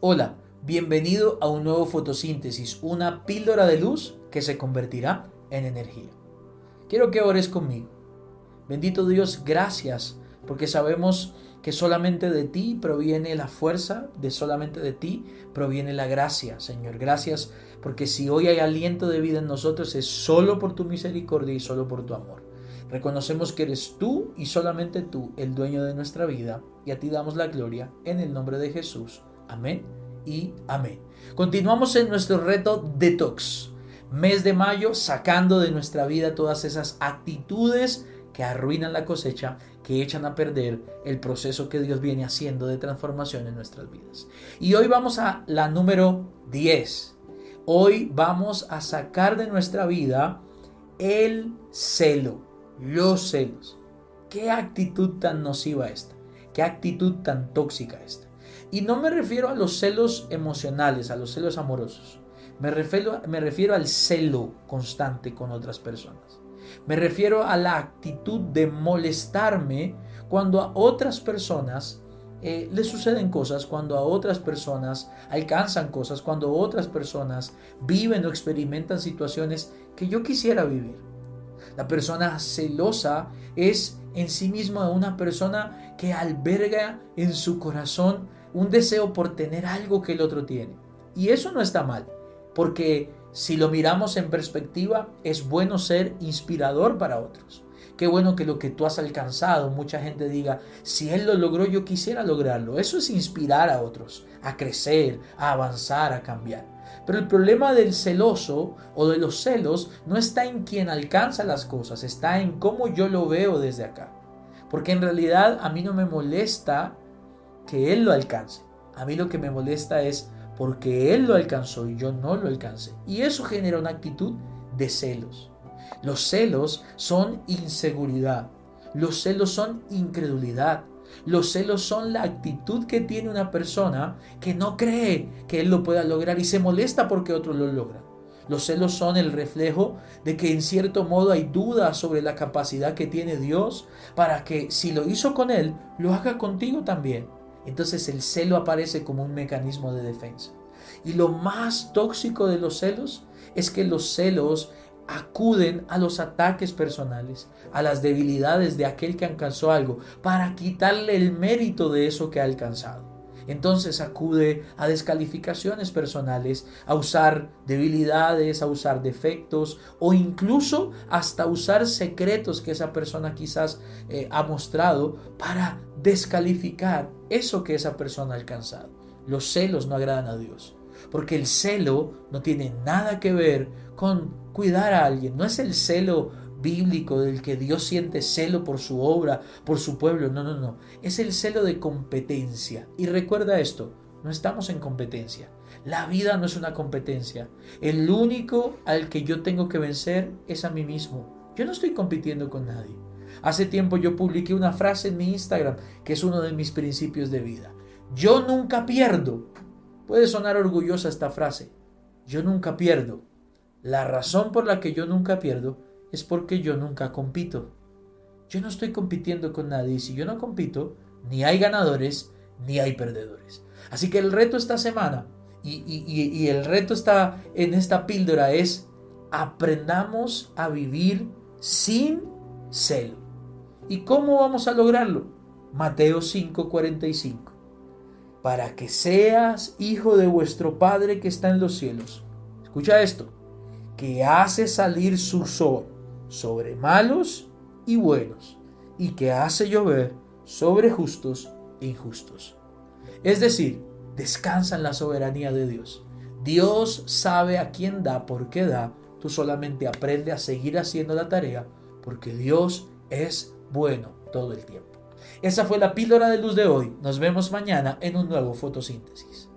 Hola, bienvenido a un nuevo fotosíntesis, una píldora de luz que se convertirá en energía. Quiero que ores conmigo. Bendito Dios, gracias, porque sabemos que solamente de ti proviene la fuerza, de solamente de ti proviene la gracia, Señor. Gracias, porque si hoy hay aliento de vida en nosotros es solo por tu misericordia y solo por tu amor. Reconocemos que eres tú y solamente tú el dueño de nuestra vida y a ti damos la gloria en el nombre de Jesús. Amén y amén. Continuamos en nuestro reto detox. Mes de mayo sacando de nuestra vida todas esas actitudes que arruinan la cosecha, que echan a perder el proceso que Dios viene haciendo de transformación en nuestras vidas. Y hoy vamos a la número 10. Hoy vamos a sacar de nuestra vida el celo, los celos. ¿Qué actitud tan nociva esta? ¿Qué actitud tan tóxica esta? Y no me refiero a los celos emocionales, a los celos amorosos. Me refiero, me refiero al celo constante con otras personas. Me refiero a la actitud de molestarme cuando a otras personas eh, les suceden cosas, cuando a otras personas alcanzan cosas, cuando otras personas viven o experimentan situaciones que yo quisiera vivir. La persona celosa es en sí misma una persona que alberga en su corazón un deseo por tener algo que el otro tiene. Y eso no está mal, porque si lo miramos en perspectiva, es bueno ser inspirador para otros. Qué bueno que lo que tú has alcanzado, mucha gente diga, si él lo logró, yo quisiera lograrlo. Eso es inspirar a otros, a crecer, a avanzar, a cambiar. Pero el problema del celoso o de los celos no está en quien alcanza las cosas, está en cómo yo lo veo desde acá. Porque en realidad a mí no me molesta que Él lo alcance. A mí lo que me molesta es porque Él lo alcanzó y yo no lo alcance. Y eso genera una actitud de celos. Los celos son inseguridad. Los celos son incredulidad. Los celos son la actitud que tiene una persona que no cree que él lo pueda lograr y se molesta porque otros lo logran. Los celos son el reflejo de que en cierto modo hay dudas sobre la capacidad que tiene Dios para que si lo hizo con él, lo haga contigo también. Entonces el celo aparece como un mecanismo de defensa. Y lo más tóxico de los celos es que los celos acuden a los ataques personales, a las debilidades de aquel que alcanzó algo, para quitarle el mérito de eso que ha alcanzado. Entonces acude a descalificaciones personales, a usar debilidades, a usar defectos o incluso hasta usar secretos que esa persona quizás eh, ha mostrado para descalificar eso que esa persona ha alcanzado. Los celos no agradan a Dios, porque el celo no tiene nada que ver con cuidar a alguien, no es el celo bíblico del que Dios siente celo por su obra, por su pueblo, no, no, no, es el celo de competencia. Y recuerda esto, no estamos en competencia. La vida no es una competencia. El único al que yo tengo que vencer es a mí mismo. Yo no estoy compitiendo con nadie. Hace tiempo yo publiqué una frase en mi Instagram que es uno de mis principios de vida. Yo nunca pierdo. Puede sonar orgullosa esta frase. Yo nunca pierdo. La razón por la que yo nunca pierdo es porque yo nunca compito. Yo no estoy compitiendo con nadie y si yo no compito, ni hay ganadores ni hay perdedores. Así que el reto esta semana y, y el reto está en esta píldora es aprendamos a vivir sin celo. ¿Y cómo vamos a lograrlo? Mateo 5:45. Para que seas hijo de vuestro Padre que está en los cielos. Escucha esto. Que hace salir su sol sobre malos y buenos. Y que hace llover sobre justos e injustos. Es decir, descansa en la soberanía de Dios. Dios sabe a quién da, por qué da. Tú solamente aprende a seguir haciendo la tarea porque Dios es bueno todo el tiempo. Esa fue la píldora de luz de hoy. Nos vemos mañana en un nuevo fotosíntesis.